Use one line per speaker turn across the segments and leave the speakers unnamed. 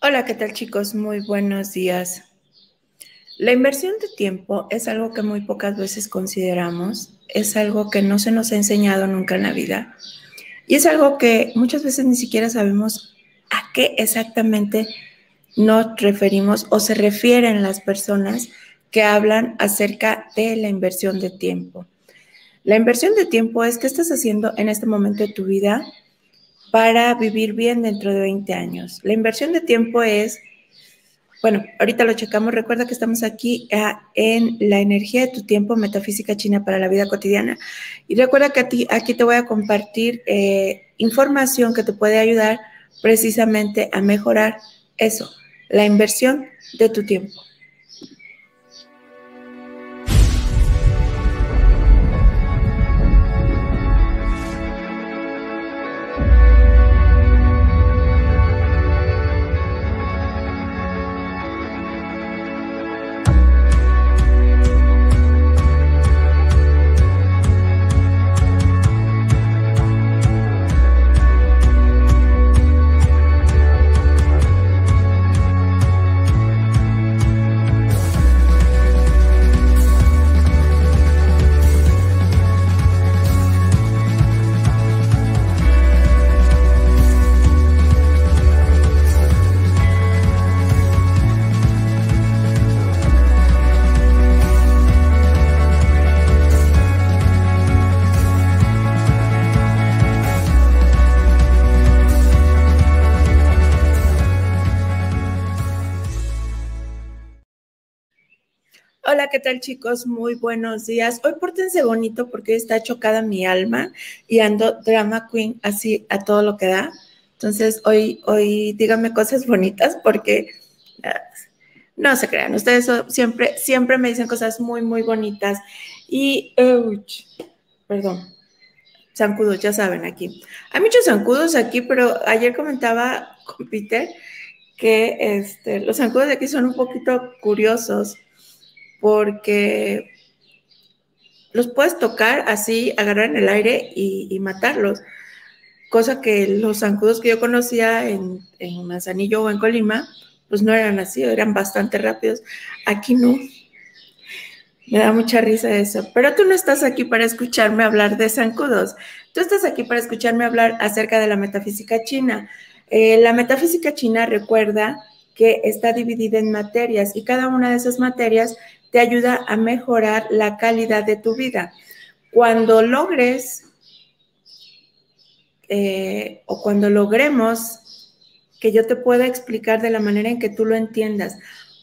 Hola, ¿qué tal chicos? Muy buenos días. La inversión de tiempo es algo que muy pocas veces consideramos, es algo que no se nos ha enseñado nunca en la vida y es algo que muchas veces ni siquiera sabemos a qué exactamente nos referimos o se refieren las personas que hablan acerca de la inversión de tiempo. La inversión de tiempo es qué estás haciendo en este momento de tu vida para vivir bien dentro de 20 años. La inversión de tiempo es, bueno, ahorita lo checamos, recuerda que estamos aquí ah, en la energía de tu tiempo, metafísica china para la vida cotidiana. Y recuerda que aquí te voy a compartir eh, información que te puede ayudar precisamente a mejorar eso, la inversión de tu tiempo. ¿Qué tal chicos? Muy buenos días. Hoy pórtense bonito porque está chocada mi alma y ando drama queen así a todo lo que da. Entonces, hoy, hoy díganme cosas bonitas porque ah, no se crean. Ustedes siempre, siempre me dicen cosas muy, muy bonitas. Y, perdón, zancudos, ya saben aquí. Hay muchos zancudos aquí, pero ayer comentaba con Peter que este, los zancudos de aquí son un poquito curiosos porque los puedes tocar así, agarrar en el aire y, matarlos. Cosa que los zancudos que yo conocía en, en, Manzanillo o en Colima, pues no eran así, eran bastante rápidos. Aquí no. Me da mucha risa eso. Pero tú no estás aquí para escucharme hablar de zancudos. Tú estás aquí para escucharme hablar acerca de la metafísica china. Eh, la metafísica china recuerda que está dividida en materias y cada una de esas materias te ayuda a mejorar la calidad de tu vida. Cuando logres eh, o cuando logremos que yo te pueda explicar de la manera en que tú lo entiendas,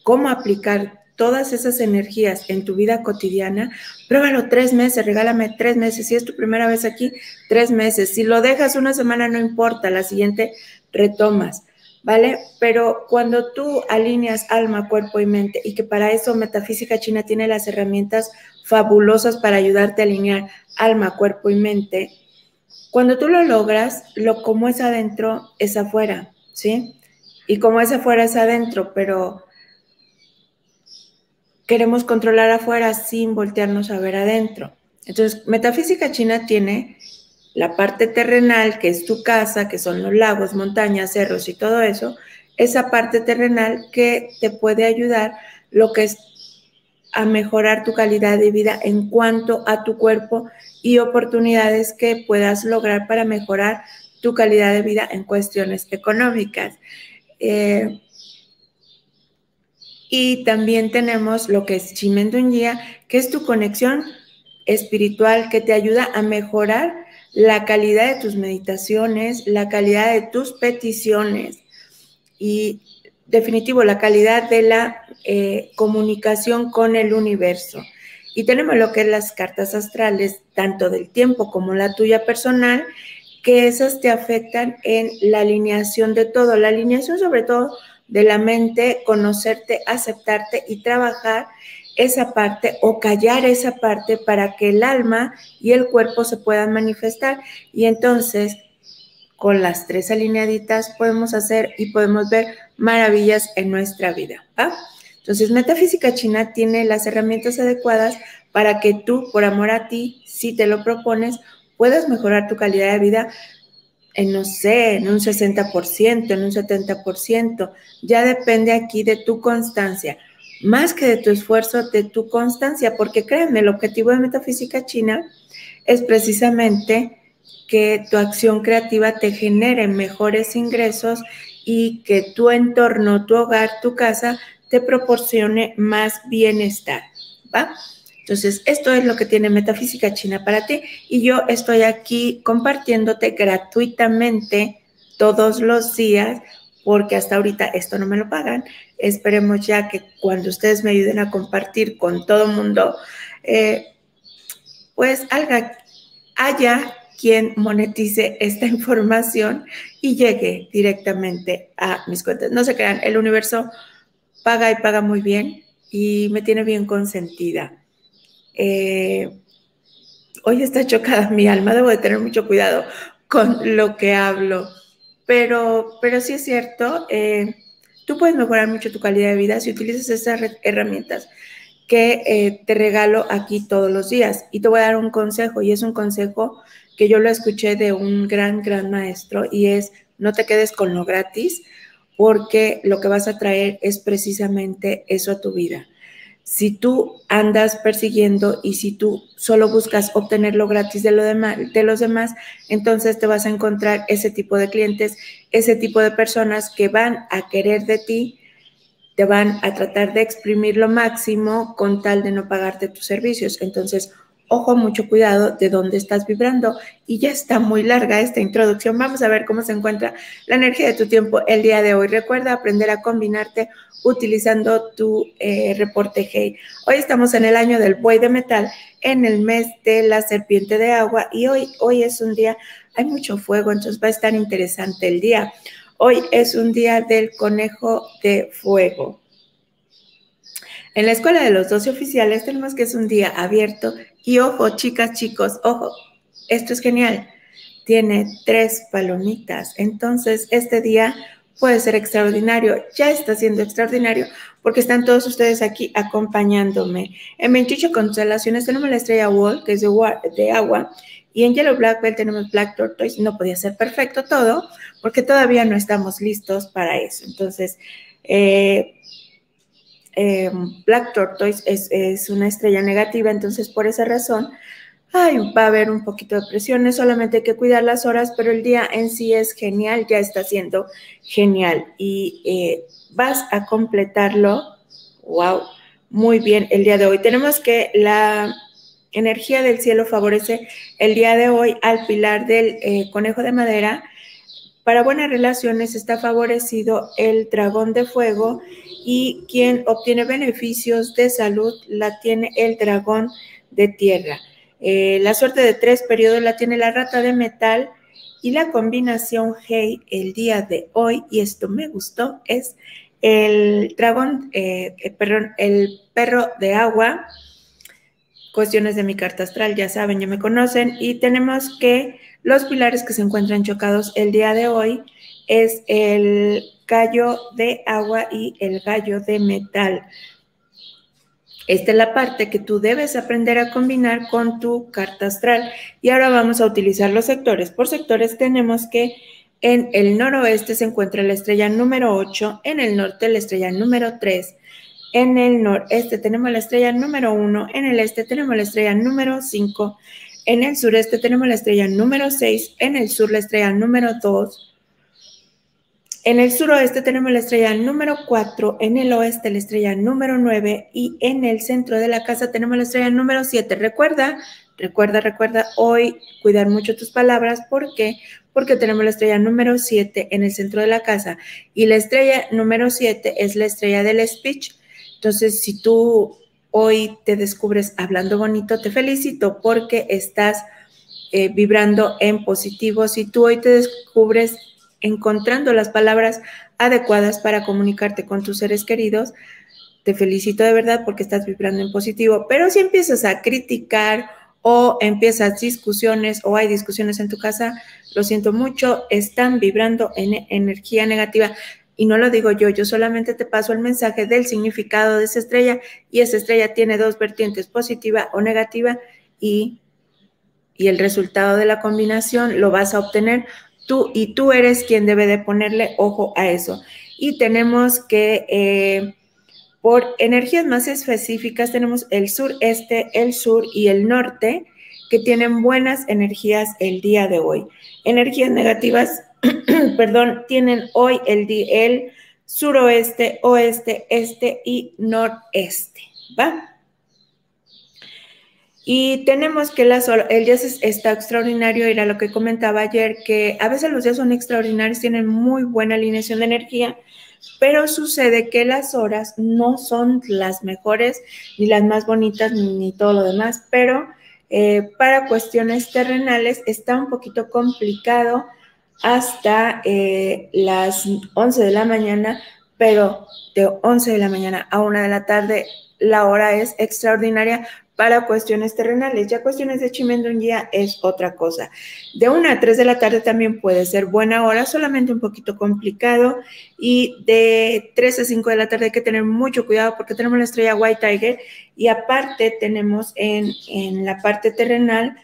cómo aplicar todas esas energías en tu vida cotidiana, pruébalo tres meses, regálame tres meses. Si es tu primera vez aquí, tres meses. Si lo dejas una semana, no importa, la siguiente retomas. ¿Vale? Pero cuando tú alineas alma, cuerpo y mente, y que para eso Metafísica China tiene las herramientas fabulosas para ayudarte a alinear alma, cuerpo y mente, cuando tú lo logras, lo como es adentro es afuera, ¿sí? Y como es afuera es adentro, pero queremos controlar afuera sin voltearnos a ver adentro. Entonces, Metafísica China tiene la parte terrenal, que es tu casa, que son los lagos, montañas, cerros y todo eso, esa parte terrenal que te puede ayudar lo que es a mejorar tu calidad de vida en cuanto a tu cuerpo y oportunidades que puedas lograr para mejorar tu calidad de vida en cuestiones económicas. Eh, y también tenemos lo que es Chimendungia, que es tu conexión espiritual que te ayuda a mejorar la calidad de tus meditaciones, la calidad de tus peticiones y definitivo la calidad de la eh, comunicación con el universo. Y tenemos lo que es las cartas astrales, tanto del tiempo como la tuya personal, que esas te afectan en la alineación de todo, la alineación sobre todo de la mente, conocerte, aceptarte y trabajar esa parte o callar esa parte para que el alma y el cuerpo se puedan manifestar. Y entonces, con las tres alineaditas podemos hacer y podemos ver maravillas en nuestra vida. Entonces, Metafísica China tiene las herramientas adecuadas para que tú, por amor a ti, si te lo propones, puedas mejorar tu calidad de vida en, no sé, en un 60%, en un 70%. Ya depende aquí de tu constancia, más que de tu esfuerzo, de tu constancia, porque créanme, el objetivo de Metafísica China es precisamente que tu acción creativa te genere mejores ingresos y que tu entorno, tu hogar, tu casa te proporcione más bienestar, ¿va? Entonces, esto es lo que tiene Metafísica China para ti y yo estoy aquí compartiéndote gratuitamente todos los días porque hasta ahorita esto no me lo pagan. Esperemos ya que cuando ustedes me ayuden a compartir con todo el mundo, eh, pues haya quien monetice esta información y llegue directamente a mis cuentas. No se crean, el universo paga y paga muy bien y me tiene bien consentida. Eh, hoy está chocada mi alma, debo de tener mucho cuidado con lo que hablo, pero, pero sí es cierto, eh, tú puedes mejorar mucho tu calidad de vida si utilizas esas herramientas que eh, te regalo aquí todos los días. Y te voy a dar un consejo, y es un consejo que yo lo escuché de un gran, gran maestro, y es no te quedes con lo gratis, porque lo que vas a traer es precisamente eso a tu vida. Si tú andas persiguiendo y si tú solo buscas obtenerlo gratis de, lo de los demás, entonces te vas a encontrar ese tipo de clientes, ese tipo de personas que van a querer de ti, te van a tratar de exprimir lo máximo con tal de no pagarte tus servicios. Entonces, ojo, mucho cuidado de dónde estás vibrando. Y ya está muy larga esta introducción. Vamos a ver cómo se encuentra la energía de tu tiempo el día de hoy. Recuerda aprender a combinarte utilizando tu eh, reporte Hey. Hoy estamos en el año del buey de metal, en el mes de la serpiente de agua y hoy, hoy es un día, hay mucho fuego, entonces va a estar interesante el día. Hoy es un día del conejo de fuego. En la escuela de los 12 oficiales tenemos que es un día abierto y ojo, chicas, chicos, ojo, esto es genial. Tiene tres palomitas. Entonces, este día puede ser extraordinario. Ya está siendo extraordinario porque están todos ustedes aquí acompañándome. En 28 constelaciones tenemos la estrella Wall, que es de, agua, y en Yellow Black Belt tenemos Black Tortoise. No podía ser perfecto todo porque todavía no estamos listos para eso. Entonces, eh, eh, Black Tortoise es, una estrella negativa, entonces por esa razón va a haber un poquito de presión, solamente hay que cuidar las horas, pero el día en sí es genial, ya está siendo genial y eh, vas a completarlo, wow, muy bien el día de hoy. Tenemos que la energía del cielo favorece el día de hoy al pilar del eh, conejo de madera. Para buenas relaciones está favorecido el dragón de fuego y quien obtiene beneficios de salud la tiene el dragón de tierra. Eh, la suerte de tres periodos la tiene la rata de metal y la combinación Hey el día de hoy, y esto me gustó, es el dragón, eh, eh, perdón, el perro de agua, cuestiones de mi carta astral, ya saben, ya me conocen, y tenemos que los pilares que se encuentran chocados el día de hoy es el gallo de agua y el gallo de metal. Esta es la parte que tú debes aprender a combinar con tu carta astral. Y ahora vamos a utilizar los sectores. Por sectores tenemos que en el noroeste se encuentra la estrella número 8, en el norte la estrella número 3, en el noreste tenemos la estrella número 1, en el este tenemos la estrella número 5, en el sureste tenemos la estrella número 6, en el sur la estrella número 2, en el suroeste tenemos la estrella número 4, en el oeste la estrella número 9 y en el centro de la casa tenemos la estrella número 7. Recuerda, recuerda, recuerda hoy cuidar mucho tus palabras. ¿Por qué? Porque tenemos la estrella número 7 en el centro de la casa y la estrella número 7 es la estrella del speech. Entonces, si tú hoy te descubres hablando bonito, te felicito porque estás eh, vibrando en positivo. Si tú hoy te descubres encontrando las palabras adecuadas para comunicarte con tus seres queridos. Te felicito de verdad porque estás vibrando en positivo, pero si empiezas a criticar o empiezas discusiones o hay discusiones en tu casa, lo siento mucho, están vibrando en energía negativa. Y no lo digo yo, yo solamente te paso el mensaje del significado de esa estrella y esa estrella tiene dos vertientes, positiva o negativa, y, y el resultado de la combinación lo vas a obtener Tú y tú eres quien debe de ponerle ojo a eso. Y tenemos que, eh, por energías más específicas, tenemos el sureste, el sur y el norte que tienen buenas energías el día de hoy. Energías negativas, perdón, tienen hoy el, el suroeste, oeste, este y noreste. ¿Va? Y tenemos que el día está extraordinario, era lo que comentaba ayer, que a veces los días son extraordinarios, tienen muy buena alineación de energía, pero sucede que las horas no son las mejores, ni las más bonitas, ni, todo lo demás, pero eh, para cuestiones terrenales está un poquito complicado hasta eh, las 11 de la mañana, pero de 11 de la mañana a 1 de la tarde la hora es extraordinaria para cuestiones terrenales. Ya cuestiones de Chimendungia es otra cosa. De 1 a 3 de la tarde también puede ser buena hora, solamente un poquito complicado. Y de 3 a 5 de la tarde hay que tener mucho cuidado porque tenemos la estrella White Tiger y aparte tenemos en, la parte terrenal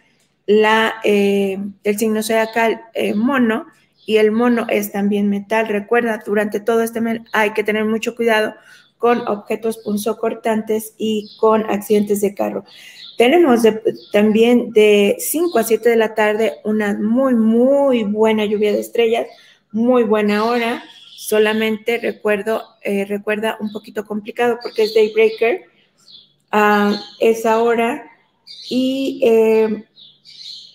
la, eh, el signo zodiacal eh, mono y el mono es también metal. Recuerda, durante todo este mes hay que tener mucho cuidado con objetos punzocortantes y con accidentes de carro. Tenemos también de 5 a 7 de la tarde una muy, muy buena lluvia de estrellas, muy buena hora. Solamente recuerdo, eh, recuerda un poquito complicado porque es Daybreaker a esa hora y eh,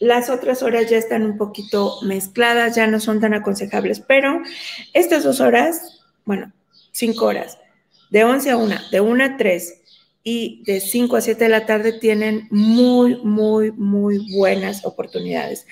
las otras horas ya están un poquito mezcladas, ya no son tan aconsejables, pero estas dos horas, bueno, cinco horas, de 11 a 1, de 1 a 3 y de 5 a 7 de la tarde tienen muy, muy, muy buenas oportunidades.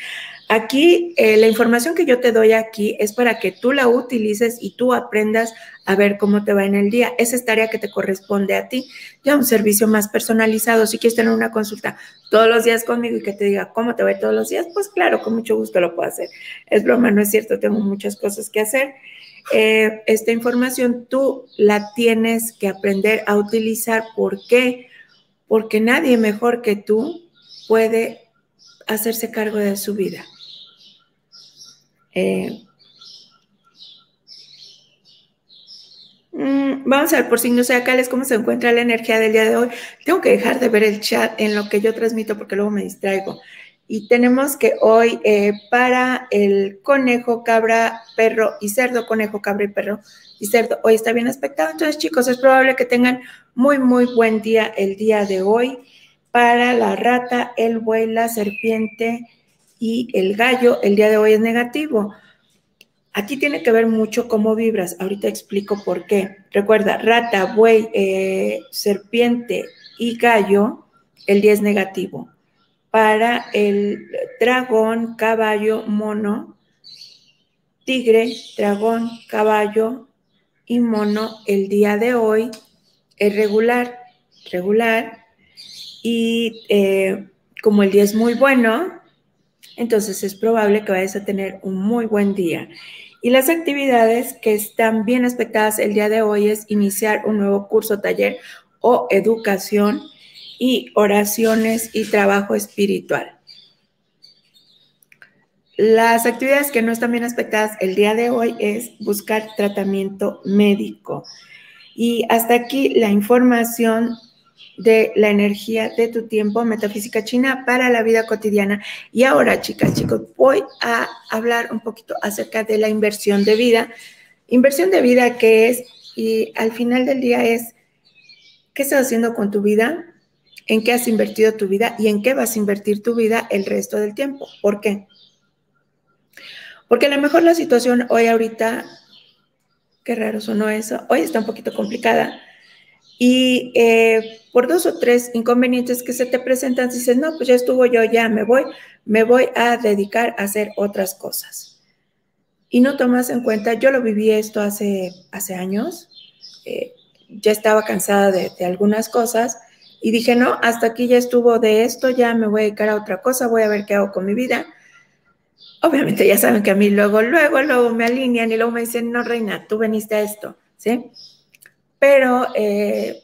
Aquí, eh, la información que yo te doy aquí es para que tú la utilices y tú aprendas a ver cómo te va en el día. Esa es tarea que te corresponde a ti. Ya un servicio más personalizado. Si quieres tener una consulta todos los días conmigo y que te diga cómo te va todos los días, pues claro, con mucho gusto lo puedo hacer. Es broma, no es cierto, tengo muchas cosas que hacer. Eh, esta información tú la tienes que aprender a utilizar. ¿Por qué? Porque nadie mejor que tú puede hacerse cargo de su vida. Eh, mm, vamos a ver por signos zodiacales cómo se encuentra la energía del día de hoy. Tengo que dejar de ver el chat en lo que yo transmito porque luego me distraigo. Y tenemos que hoy eh, para el conejo, cabra, perro y cerdo, conejo, cabra y perro y cerdo, hoy está bien aspectado. Entonces, chicos, es probable que tengan muy, muy buen día el día de hoy. Para la rata, el buey, la serpiente y el gallo, el día de hoy es negativo. Aquí tiene que ver mucho cómo vibras. Ahorita explico por qué. Recuerda, rata, buey, eh, serpiente y gallo, el día es negativo para el dragón, caballo, mono, tigre, dragón, caballo y mono el día de hoy es regular, regular. Y eh, como el día es muy bueno, entonces es probable que vayas a tener un muy buen día. Y las actividades que están bien aspectadas el día de hoy es iniciar un nuevo curso, taller o educación y oraciones y trabajo espiritual. Las actividades que no están bien aspectadas el día de hoy es buscar tratamiento médico. Y hasta aquí la información de la energía de tu tiempo, metafísica china para la vida cotidiana. Y ahora, chicas, chicos, voy a hablar un poquito acerca de la inversión de vida. Inversión de vida que es, y al final del día es, ¿qué estás haciendo con tu vida? en qué has invertido tu vida y en qué vas a invertir tu vida el resto del tiempo. ¿Por qué? Porque a lo mejor la situación hoy ahorita, qué raro sonó eso, hoy está un poquito complicada. Y eh, por dos o tres inconvenientes que se te presentan, dices, no, pues ya estuvo yo, ya me voy, me voy a dedicar a hacer otras cosas. Y no tomas en cuenta, yo lo viví esto hace, hace años, eh, ya estaba cansada de, de algunas cosas y dije, no, hasta aquí ya estuvo de esto, ya me voy a dedicar a otra cosa, voy a ver qué hago con mi vida. Obviamente ya saben que a mí luego, luego, luego me alinean y luego me dicen, no, reina, tú veniste a esto, ¿sí? Pero eh,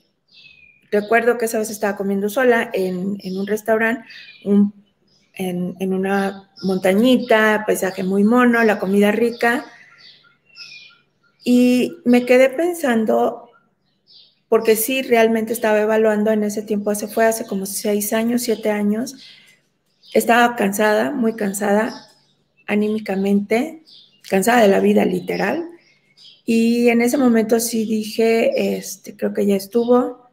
recuerdo que esa vez estaba comiendo sola en, un restaurante, en, en una montañita, paisaje muy mono, la comida rica. Y me quedé pensando, porque sí, realmente estaba evaluando en ese tiempo, hace fue hace como seis años, siete años, estaba cansada, muy cansada anímicamente, cansada de la vida literal. Y en ese momento sí dije, este, creo que ya estuvo.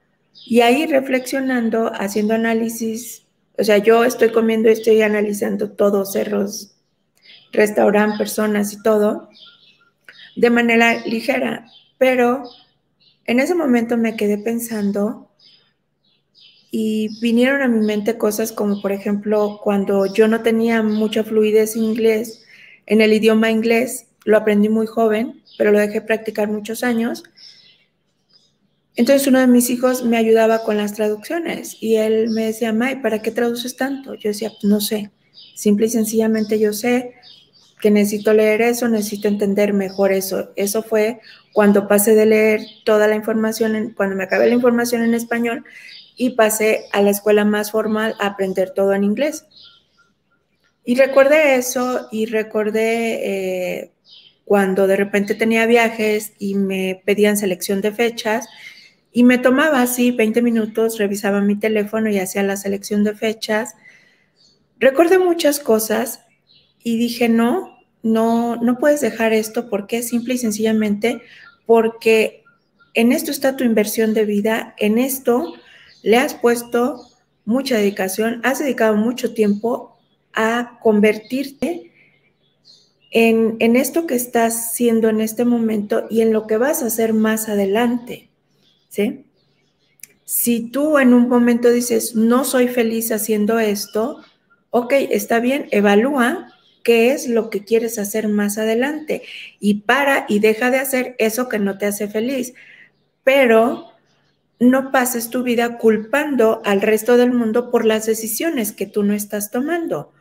Y ahí reflexionando, haciendo análisis, o sea, yo estoy comiendo, estoy analizando todo, cerros, restaurante, personas y todo, de manera ligera. Pero en ese momento me quedé pensando y vinieron a mi mente cosas como, por ejemplo, cuando yo no tenía mucha fluidez en inglés, en el idioma inglés, lo aprendí muy joven, pero lo dejé practicar muchos años. Entonces uno de mis hijos me ayudaba con las traducciones y él me decía, May, ¿para qué traduces tanto? Yo decía, no sé, simple y sencillamente yo sé que necesito leer eso, necesito entender mejor eso. Eso fue cuando pasé de leer toda la información, cuando me acabé la información en español y pasé a la escuela más formal a aprender todo en inglés. Y recordé eso y recordé eh, cuando de repente tenía viajes y me pedían selección de fechas y me tomaba así 20 minutos, revisaba mi teléfono y hacía la selección de fechas. Recordé muchas cosas y dije, no, no, no puedes dejar esto porque simple y sencillamente porque en esto está tu inversión de vida, en esto le has puesto mucha dedicación, has dedicado mucho tiempo a convertirte en, esto que estás haciendo en este momento y en lo que vas a hacer más adelante, ¿sí? Si tú en un momento dices, no soy feliz haciendo esto, ok, está bien, evalúa qué es lo que quieres hacer más adelante y para y deja de hacer eso que no te hace feliz. Pero no pases tu vida culpando al resto del mundo por las decisiones que tú no estás tomando.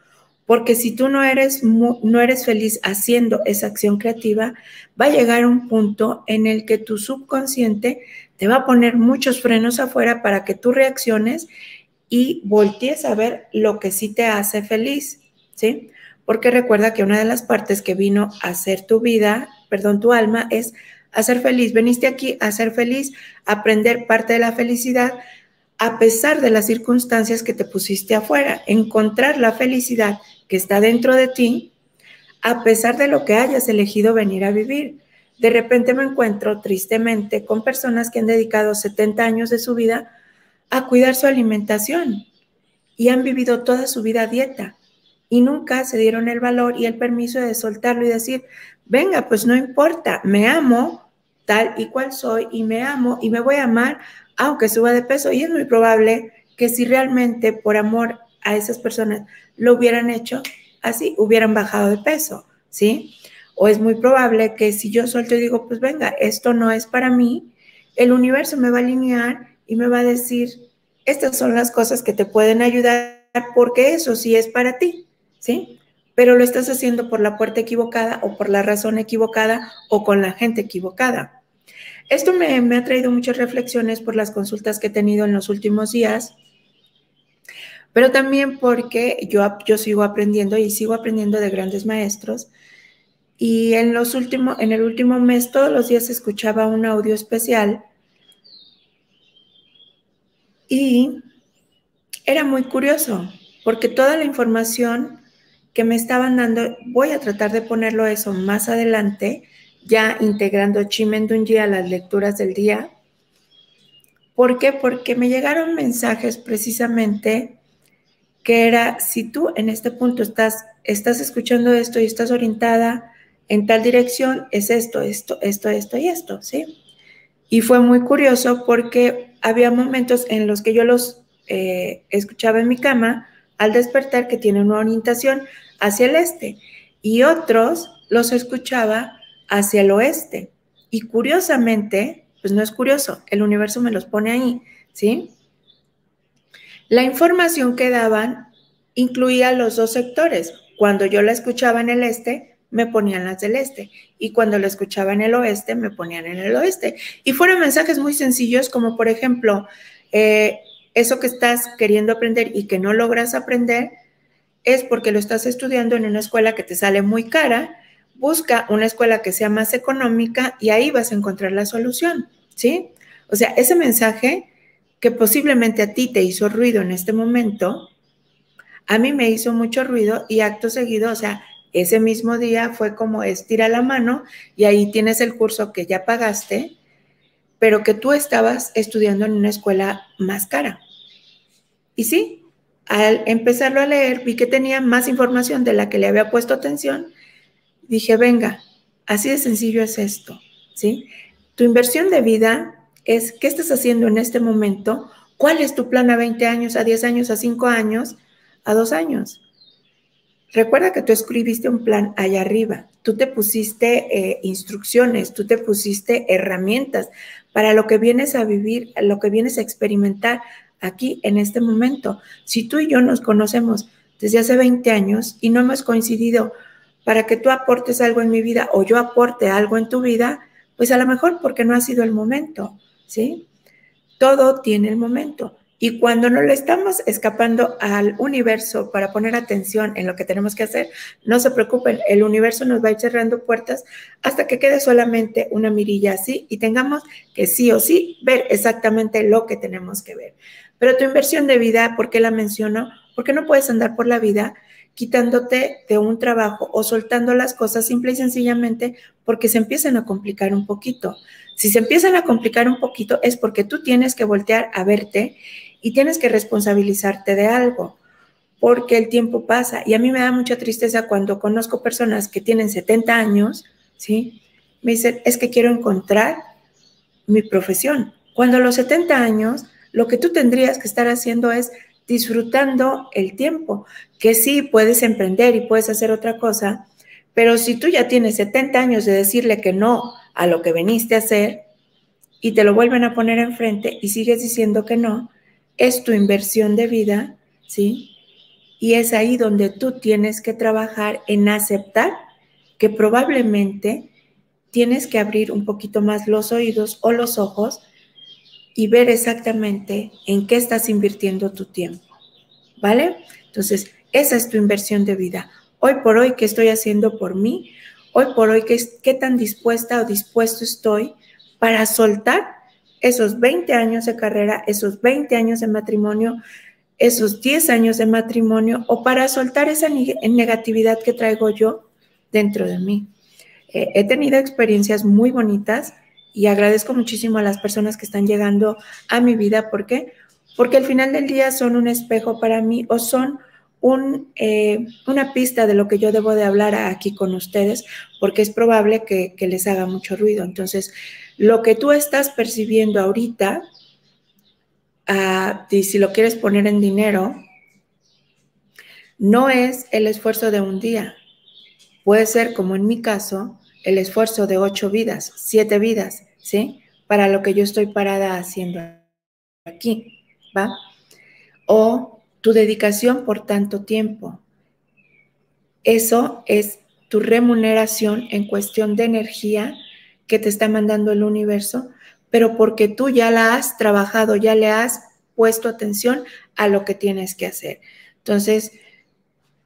Porque si tú no eres, no eres feliz haciendo esa acción creativa, va a llegar un punto en el que tu subconsciente te va a poner muchos frenos afuera para que tú reacciones y voltees a ver lo que sí te hace feliz, ¿sí? Porque recuerda que una de las partes que vino a hacer tu vida, perdón, tu alma, es a ser feliz. Veniste aquí a ser feliz, a aprender parte de la felicidad a pesar de las circunstancias que te pusiste afuera, encontrar la felicidad que está dentro de ti, a pesar de lo que hayas elegido venir a vivir. De repente me encuentro tristemente con personas que han dedicado 70 años de su vida a cuidar su alimentación y han vivido toda su vida dieta y nunca se dieron el valor y el permiso de soltarlo y decir, venga, pues no importa, me amo, tal y cual soy y me amo y me voy a amar aunque suba de peso. Y es muy probable que si realmente por amor a esas personas lo hubieran hecho, así hubieran bajado de peso, ¿sí? O es muy probable que si yo suelto y digo, pues venga, esto no es para mí, el universo me va a alinear y me va a decir, estas son las cosas que te pueden ayudar porque eso sí es para ti, ¿sí? Pero lo estás haciendo por la puerta equivocada o por la razón equivocada o con la gente equivocada. Esto me, ha traído muchas reflexiones por las consultas que he tenido en los últimos días, pero también porque yo, yo sigo aprendiendo y sigo aprendiendo de grandes maestros. Y en, los últimos, en el último mes todos los días escuchaba un audio especial y era muy curioso porque toda la información que me estaban dando, voy a tratar de ponerlo eso más adelante, ya integrando Chimendunji a las lecturas del día. ¿Por qué? Porque me llegaron mensajes precisamente que era, si tú en este punto estás, estás escuchando esto y estás orientada en tal dirección, es esto, esto, esto, esto y esto, ¿sí? Y fue muy curioso porque había momentos en los que yo los eh, escuchaba en mi cama al despertar que tienen una orientación hacia el este y otros los escuchaba hacia el oeste. Y curiosamente, pues no es curioso, el universo me los pone ahí, ¿sí? La información que daban incluía los dos sectores. Cuando yo la escuchaba en el este, me ponían las del este. Y cuando la escuchaba en el oeste, me ponían en el oeste. Y fueron mensajes muy sencillos, como por ejemplo, eh, eso que estás queriendo aprender y que no logras aprender, es porque lo estás estudiando en una escuela que te sale muy cara. Busca una escuela que sea más económica y ahí vas a encontrar la solución, ¿sí? O sea, ese mensaje que posiblemente a ti te hizo ruido en este momento, a mí me hizo mucho ruido y acto seguido, o sea, ese mismo día fue como estira la mano y ahí tienes el curso que ya pagaste, pero que tú estabas estudiando en una escuela más cara. Y sí, al empezarlo a leer, vi que tenía más información de la que le había puesto atención. Dije, venga, así de sencillo es esto, ¿sí? Tu inversión de vida es qué estás haciendo en este momento, cuál es tu plan a 20 años, a 10 años, a 5 años, a 2 años. Recuerda que tú escribiste un plan allá arriba, tú te pusiste eh, instrucciones, tú te pusiste herramientas para lo que vienes a vivir, lo que vienes a experimentar aquí en este momento. Si tú y yo nos conocemos desde hace 20 años y no hemos coincidido para que tú aportes algo en mi vida o yo aporte algo en tu vida, pues a lo mejor porque no ha sido el momento, ¿sí? Todo tiene el momento. Y cuando no le estamos escapando al universo para poner atención en lo que tenemos que hacer, no se preocupen, el universo nos va a ir cerrando puertas hasta que quede solamente una mirilla así y tengamos que sí o sí ver exactamente lo que tenemos que ver. Pero tu inversión de vida, ¿por qué la menciono? Porque no puedes andar por la vida quitándote de un trabajo o soltando las cosas simple y sencillamente porque se empiezan a complicar un poquito. Si se empiezan a complicar un poquito es porque tú tienes que voltear a verte y tienes que responsabilizarte de algo, porque el tiempo pasa. Y a mí me da mucha tristeza cuando conozco personas que tienen 70 años, ¿sí? Me dicen, es que quiero encontrar mi profesión. Cuando a los 70 años, lo que tú tendrías que estar haciendo es disfrutando el tiempo, que sí puedes emprender y puedes hacer otra cosa, pero si tú ya tienes 70 años de decirle que no a lo que veniste a hacer y te lo vuelven a poner enfrente y sigues diciendo que no, es tu inversión de vida, ¿sí? Y es ahí donde tú tienes que trabajar en aceptar que probablemente tienes que abrir un poquito más los oídos o los ojos y ver exactamente en qué estás invirtiendo tu tiempo, ¿vale? Entonces, esa es tu inversión de vida. Hoy por hoy, ¿qué estoy haciendo por mí? Hoy por hoy, ¿qué, qué tan dispuesta o dispuesto estoy para soltar esos 20 años de carrera, esos 20 años de matrimonio, esos 10 años de matrimonio o para soltar esa negatividad que traigo yo dentro de mí. Eh, he tenido experiencias muy bonitas y agradezco muchísimo a las personas que están llegando a mi vida. ¿Por qué? Porque al final del día son un espejo para mí o son un, eh, una pista de lo que yo debo de hablar aquí con ustedes, porque es probable que, les haga mucho ruido. Entonces, lo que tú estás percibiendo ahorita, uh, si lo quieres poner en dinero, no es el esfuerzo de un día. Puede ser, como en mi caso, el esfuerzo de ocho vidas, siete vidas, ¿sí? Para lo que yo estoy parada haciendo aquí, ¿va? O tu dedicación por tanto tiempo. Eso es tu remuneración en cuestión de energía que te está mandando el universo, pero porque tú ya la has trabajado, ya le has puesto atención a lo que tienes que hacer. Entonces,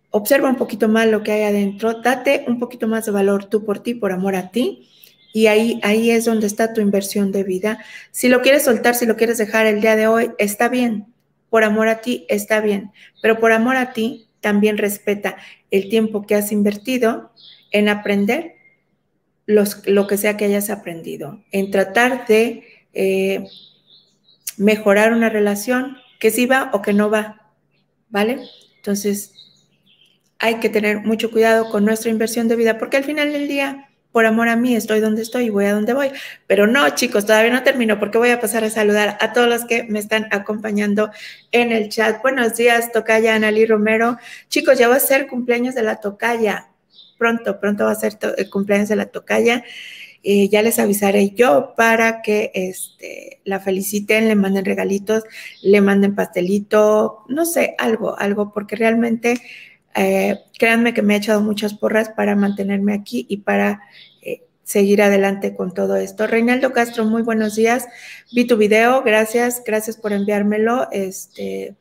observa un poquito más lo que hay adentro, date un poquito más de valor tú por ti, por amor a ti, y ahí, ahí es donde está tu inversión de vida. Si lo quieres soltar, si lo quieres dejar el día de hoy, está bien. Por amor a ti, está bien. Pero por amor a ti, también respeta el tiempo que has invertido en aprender lo que sea que hayas aprendido, en tratar de eh, mejorar una relación que sí va o que no va, ¿vale? Entonces, hay que tener mucho cuidado con nuestra inversión de vida, porque al final del día, por amor a mí, estoy donde estoy y voy a donde voy. Pero no, chicos, todavía no termino porque voy a pasar a saludar a todos los que me están acompañando en el chat. Buenos días, Tocaya Analí Romero. Chicos, ya va a ser cumpleaños de la Tocaya pronto, pronto va a ser el cumpleaños de la tocaya. y ya les avisaré yo para que este, la feliciten, le manden regalitos, le manden pastelito, no sé, algo, algo, porque realmente eh, créanme que me ha echado muchas porras para mantenerme aquí y para eh, seguir adelante con todo esto. Reinaldo Castro, muy buenos días. Vi tu video, gracias, gracias por enviármelo. Este,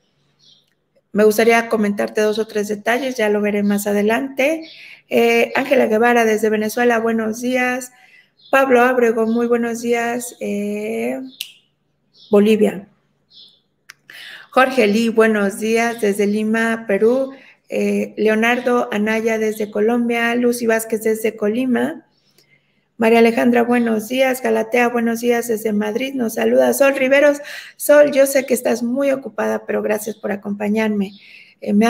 me gustaría comentarte dos o tres detalles, ya lo veré más adelante. Eh, Ángela Guevara desde Venezuela, buenos días. Pablo Abrego, muy buenos días. Bolivia. Jorge Lee, buenos días desde Lima, Perú. Eh, Leonardo Anaya desde Colombia. Lucy Vázquez desde Colima. María Alejandra, buenos días. Galatea, buenos días desde Madrid. Nos saluda Sol Riveros. Sol, yo sé que estás muy ocupada, pero gracias por acompañarme. Eh, me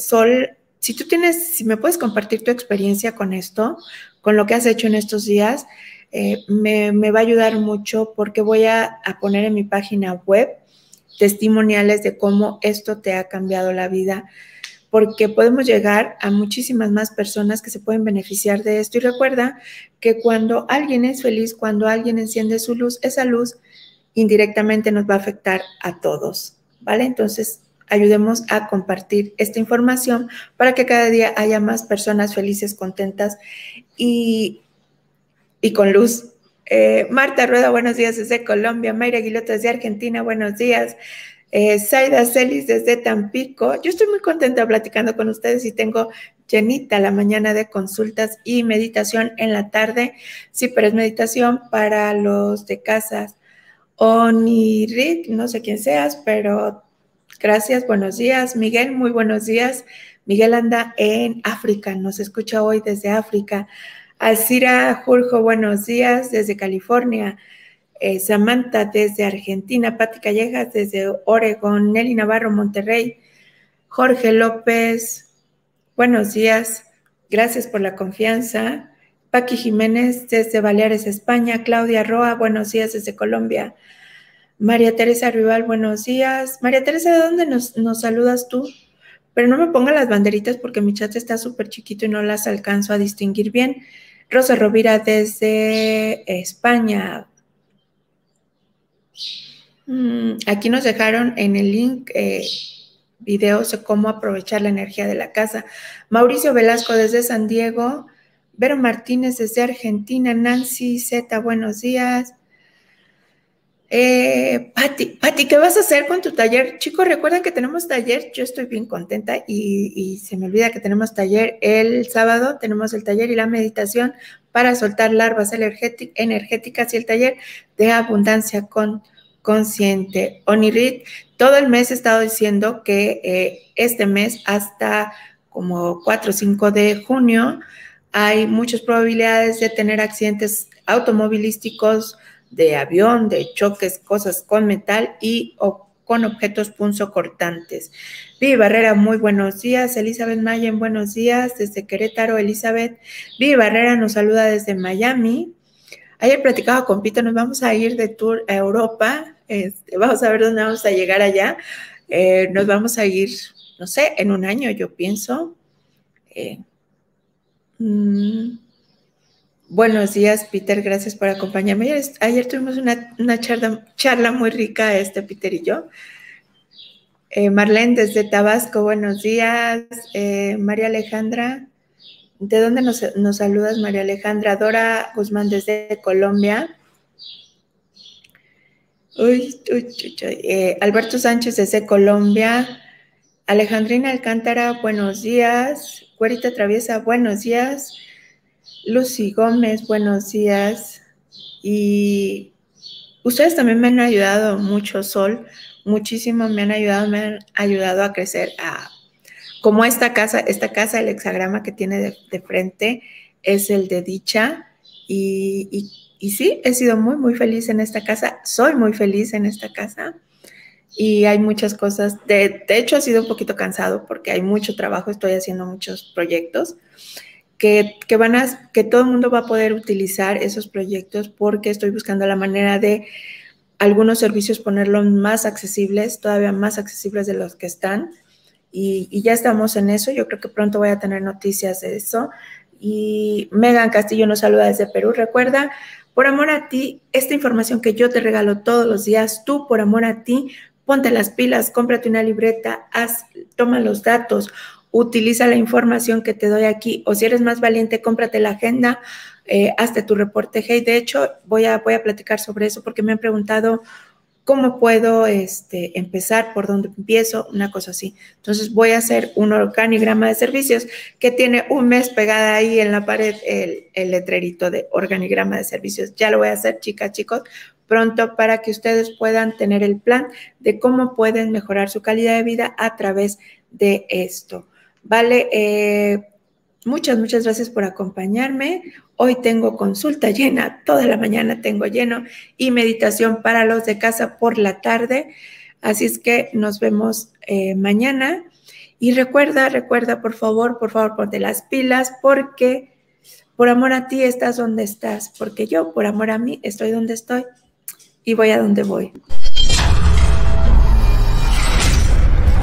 Sol, si tú tienes, si me puedes compartir tu experiencia con esto, con lo que has hecho en estos días, eh, me, va a ayudar mucho porque voy a, poner en mi página web testimoniales de cómo esto te ha cambiado la vida, porque podemos llegar a muchísimas más personas que se pueden beneficiar de esto. Y recuerda que cuando alguien es feliz, cuando alguien enciende su luz, esa luz indirectamente nos va a afectar a todos, ¿vale? Entonces, ayudemos a compartir esta información para que cada día haya más personas felices, contentas y, y con luz. Eh, Marta Rueda, buenos días desde Colombia. Mayra Aguiloto desde Argentina, buenos días. Eh, Celis desde Tampico. Yo estoy muy contenta platicando con ustedes y tengo llenita la mañana de consultas y meditación en la tarde. Sí, pero es meditación para los de casas. Rick, no sé quién seas, pero gracias, buenos días. Miguel, muy buenos días. Miguel anda en África, nos escucha hoy desde África. Alcira Jurjo, buenos días desde California. Eh, Samantha desde Argentina. Pati Callejas desde Oregon. Nelly Navarro, Monterrey. Jorge López, buenos días. Gracias por la confianza. Paqui Jiménez desde Baleares, España. Claudia Roa, buenos días desde Colombia. María Teresa Rival, buenos días. María Teresa, ¿de dónde nos, nos saludas tú? Pero no me ponga las banderitas porque mi chat está súper chiquito y no las alcanzo a distinguir bien. Rosa Rovira desde España. Mm, aquí nos dejaron en el link eh, videos de cómo aprovechar la energía de la casa. Mauricio Velasco desde San Diego. Vero Martínez desde Argentina. Nancy Z, buenos días. Eh, Pati, Pati, ¿qué vas a hacer con tu taller? Chicos, recuerden que tenemos taller, yo estoy bien contenta y, se me olvida que tenemos taller el sábado, tenemos el taller y la meditación para soltar larvas energéticas y el taller de abundancia con consciente. Onirit, todo el mes he estado diciendo que eh, este mes hasta como 4 o 5 de junio hay muchas probabilidades de tener accidentes automovilísticos, de avión, de choques, cosas con metal y o con objetos punzocortantes. Vivi Barrera, muy buenos días. Elizabeth Mayen, buenos días. Desde Querétaro, Elizabeth. Vivi Barrera nos saluda desde Miami. Ayer platicaba con Pito, nos vamos a ir de tour a Europa. Este, vamos a ver dónde vamos a llegar allá. Eh, nos vamos a ir, no sé, en un año, yo pienso. Eh, mm, Buenos días, Peter. Gracias por acompañarme. Ayer, tuvimos una, charla, muy rica, este Peter y yo. Eh, Marlene desde Tabasco, buenos días. Eh, María Alejandra, ¿de dónde nos, saludas, María Alejandra? Dora Guzmán desde Colombia. Uy, eh, Alberto Sánchez desde Colombia. Alejandrina Alcántara, buenos días. Cuerita Traviesa, buenos días. Lucy Gómez, buenos días. Y ustedes también me han ayudado mucho, Sol, muchísimo me han ayudado, me han ayudado a crecer como esta casa, esta casa, el hexagrama que tiene de, frente es el de dicha. Y, y, sí, he sido muy, muy feliz en esta casa, soy muy feliz en esta casa y hay muchas cosas. De, de, hecho, ha sido un poquito cansado porque hay mucho trabajo, estoy haciendo muchos proyectos, que, van a, que todo el mundo va a poder utilizar esos proyectos porque estoy buscando la manera de algunos servicios ponerlos más accesibles, todavía más accesibles de los que están. Y, ya estamos en eso. Yo creo que pronto voy a tener noticias de eso. Y Megan Castillo nos saluda desde Perú. Recuerda, por amor a ti, esta información que yo te regalo todos los días, tú por amor a ti, ponte las pilas, cómprate una libreta, haz, toma los datos utiliza la información que te doy aquí o si eres más valiente, cómprate la agenda, eh, hazte tu reporte. Hey, de hecho, voy a, voy a platicar sobre eso porque me han preguntado ¿Cómo puedo este, empezar? ¿Por dónde empiezo? Una cosa así. Entonces voy a hacer un organigrama de servicios que tiene un mes pegada ahí en la pared el, el letrerito de organigrama de servicios. Ya lo voy a hacer, chicas, chicos, pronto para que ustedes puedan tener el plan de cómo pueden mejorar su calidad de vida a través de esto. Vale, eh, muchas, muchas gracias por acompañarme. Hoy tengo consulta llena, toda la mañana tengo lleno y meditación para los de casa por la tarde. Así es que nos vemos eh, mañana. Y recuerda, recuerda, por favor, por favor, ponte las pilas porque por amor a ti estás donde estás, porque yo, por amor a mí, estoy donde estoy y voy a donde voy.